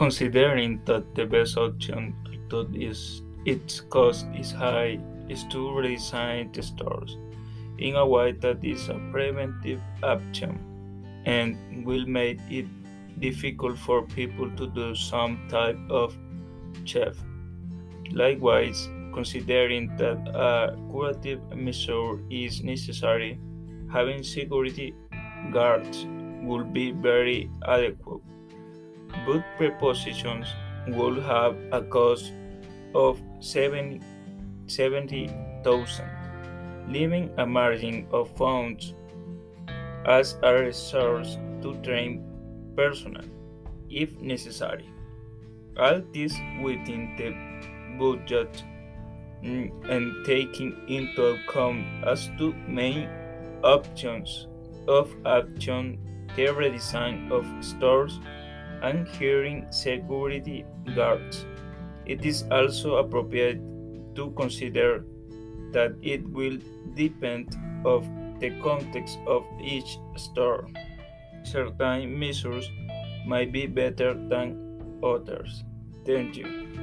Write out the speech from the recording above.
Considering that the best option that is its cost is high is to redesign the stores in a way that is a preventive option and will make it difficult for people to do some type of chef. Likewise, considering that a curative measure is necessary, having security guards would be very adequate. But prepositions would have a cost of 70,000, leaving a margin of funds as a resource to train personnel if necessary. All this within the budget mm, and taking into account as two main options of action the redesign of stores and hiring security guards. It is also appropriate to consider that it will depend of the context of each store. Certain measures might be better than others. Thank you.